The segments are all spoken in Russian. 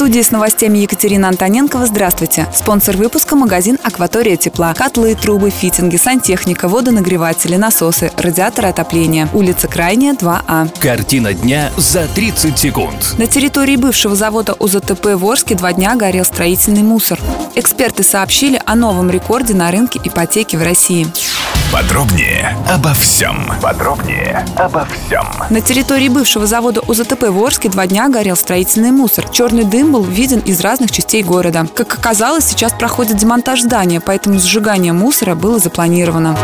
Студии с новостями Екатерина Антоненкова. Здравствуйте. Спонсор выпуска – магазин «Акватория тепла». Котлы, трубы, фитинги, сантехника, водонагреватели, насосы, радиаторы отопления. Улица Крайняя, 2А. Картина дня за 30 секунд. На территории бывшего завода УЗТП в Орске два дня горел строительный мусор. Эксперты сообщили о новом рекорде на рынке ипотеки в России. Подробнее обо всем. Подробнее обо всем. На территории бывшего завода УЗТП в Орске два дня горел строительный мусор. Черный дым был виден из разных частей города. Как оказалось, сейчас проходит демонтаж здания, поэтому сжигание мусора было запланировано.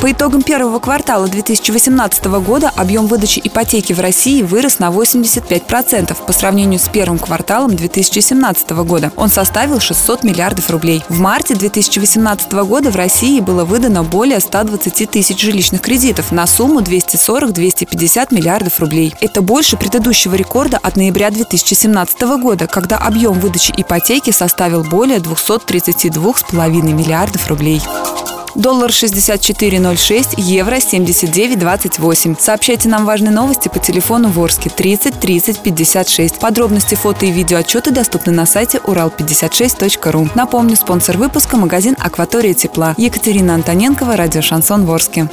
По итогам первого квартала 2018 года объем выдачи ипотеки в России вырос на 85% по сравнению с первым кварталом 2017 года. Он составил 600 миллиардов рублей. В марте 2018 года в России было выдано более 120 тысяч жилищных кредитов на сумму 240-250 миллиардов рублей. Это больше предыдущего рекорда от ноября 2017 года, когда объем выдачи ипотеки составил более 232,5 миллиардов рублей. Доллар 64.06, евро 79.28. Сообщайте нам важные новости по телефону Ворске 30 30 56. Подробности, фото и видео отчеты доступны на сайте урал56.ру. Напомню, спонсор выпуска – магазин «Акватория тепла». Екатерина Антоненкова, радио «Шансон Ворске».